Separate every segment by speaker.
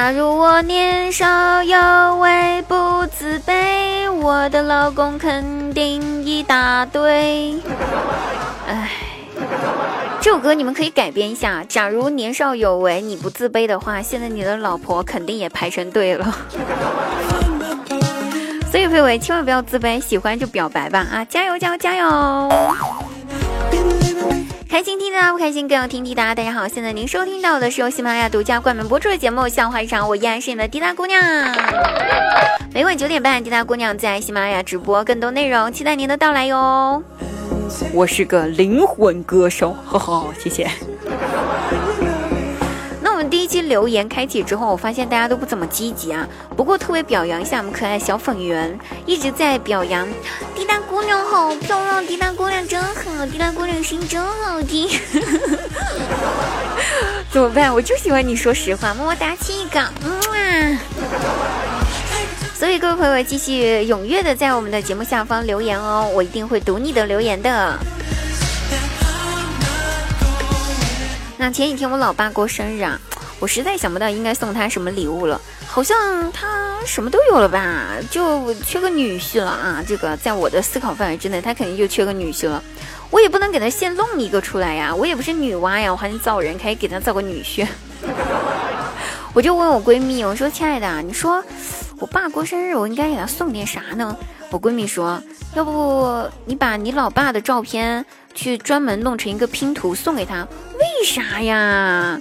Speaker 1: 假如我年少有为不自卑，我的老公肯定一大堆。哎，这首歌你们可以改编一下。假如年少有为你不自卑的话，现在你的老婆肯定也排成队了。所以，佩伟千万不要自卑，喜欢就表白吧啊！加油，加油，加油！开心听的不开心更要听滴答。大家好，现在您收听到的是由喜马拉雅独家冠名播出的节目《笑话日常》，我依然是你的滴答姑娘。每晚九点半，滴答姑娘在喜马拉雅直播更多内容，期待您的到来哟。我是个灵魂歌手，呵呵，谢谢。第一期留言开启之后，我发现大家都不怎么积极啊。不过特别表扬一下我们可爱小粉圆，一直在表扬滴答姑娘好漂亮，滴答姑娘真好，滴答姑娘声音真好听。怎么办？我就喜欢你说实话，么么哒亲一个，嗯。所以各位朋友继续踊跃的在我们的节目下方留言哦，我一定会读你的留言的。那前几天我老爸过生日啊。我实在想不到应该送他什么礼物了，好像他什么都有了吧，就缺个女婿了啊！这个在我的思考范围之内，他肯定就缺个女婿了。我也不能给他现弄一个出来呀，我也不是女娲呀，我还能造人，可以给他造个女婿。我就问我闺蜜，我说：“亲爱的，你说我爸过生日，我应该给他送点啥呢？”我闺蜜说：“要不你把你老爸的照片去专门弄成一个拼图送给他？为啥呀？”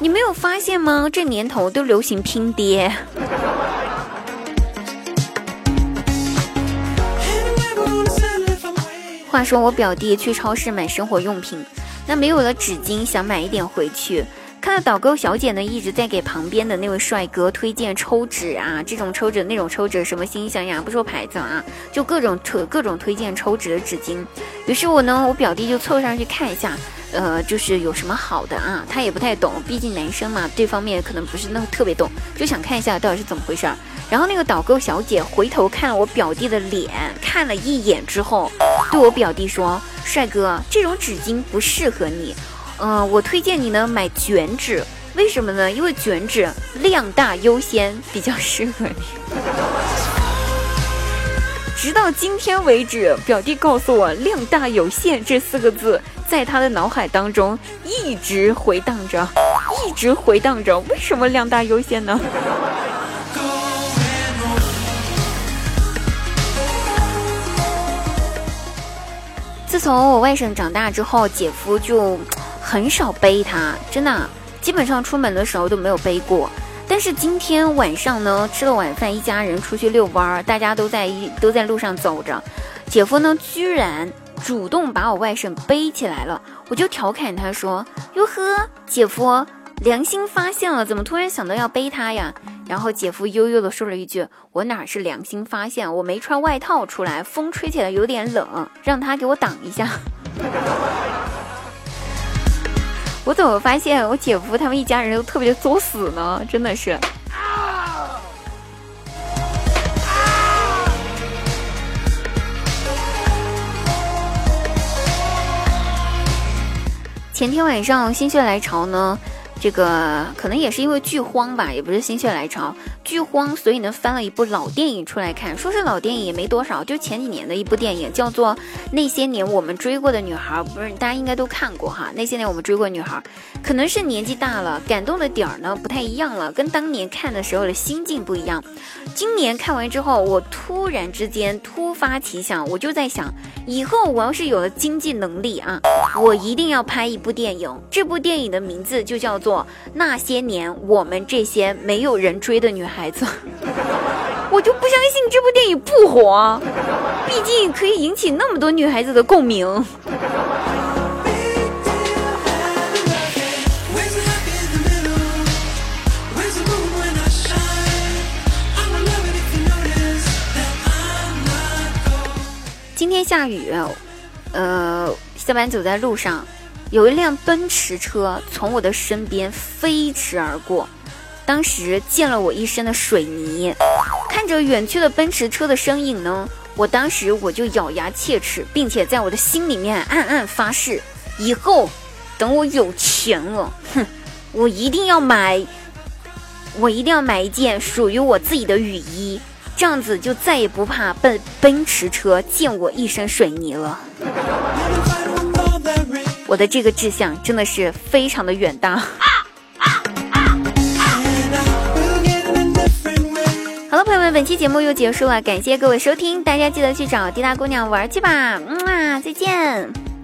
Speaker 1: 你没有发现吗？这年头都流行拼爹。话说我表弟去超市买生活用品，那没有了纸巾，想买一点回去。看到导购小姐呢，一直在给旁边的那位帅哥推荐抽纸啊，这种抽纸那种抽纸，什么心想呀，不说牌子啊，就各种推各种推荐抽纸的纸巾。于是我呢，我表弟就凑上去看一下，呃，就是有什么好的啊，他也不太懂，毕竟男生嘛，这方面可能不是那么特别懂，就想看一下到底是怎么回事儿。然后那个导购小姐回头看了我表弟的脸，看了一眼之后，对我表弟说：“帅哥，这种纸巾不适合你。”嗯，我推荐你呢买卷纸，为什么呢？因为卷纸量大优先，比较适合你。直到今天为止，表弟告诉我“量大有限”这四个字，在他的脑海当中一直回荡着，一直回荡着。为什么量大优先呢？自从我外甥长大之后，姐夫就。很少背他，真的，基本上出门的时候都没有背过。但是今天晚上呢，吃了晚饭，一家人出去遛弯儿，大家都在一都在路上走着，姐夫呢居然主动把我外甥背起来了，我就调侃他说：“哟呵，姐夫良心发现了，怎么突然想到要背他呀？”然后姐夫悠悠的说了一句：“我哪是良心发现，我没穿外套出来，风吹起来有点冷，让他给我挡一下。”我怎么发现我姐夫他们一家人都特别作死呢？真的是。前天晚上心血来潮呢。这个可能也是因为剧荒吧，也不是心血来潮，剧荒，所以呢翻了一部老电影出来看。说是老电影也没多少，就前几年的一部电影，叫做《那些年我们追过的女孩》，不是大家应该都看过哈。那些年我们追过女孩，可能是年纪大了，感动的点儿呢不太一样了，跟当年看的时候的心境不一样。今年看完之后，我突然之间突发奇想，我就在想，以后我要是有了经济能力啊，我一定要拍一部电影。这部电影的名字就叫做。那些年，我们这些没有人追的女孩孩子，我就不相信这部电影不火。毕竟可以引起那么多女孩子的共鸣。今天下雨，呃，下班走在路上。有一辆奔驰车从我的身边飞驰而过，当时溅了我一身的水泥。看着远去的奔驰车的身影呢，我当时我就咬牙切齿，并且在我的心里面暗暗发誓：以后等我有钱了，哼，我一定要买我一定要买一件属于我自己的雨衣，这样子就再也不怕奔奔驰车溅我一身水泥了。我的这个志向真的是非常的远大。本期节目又结束了，感谢各位收听，大家记得去找滴答姑娘玩去吧，嗯啊，再见。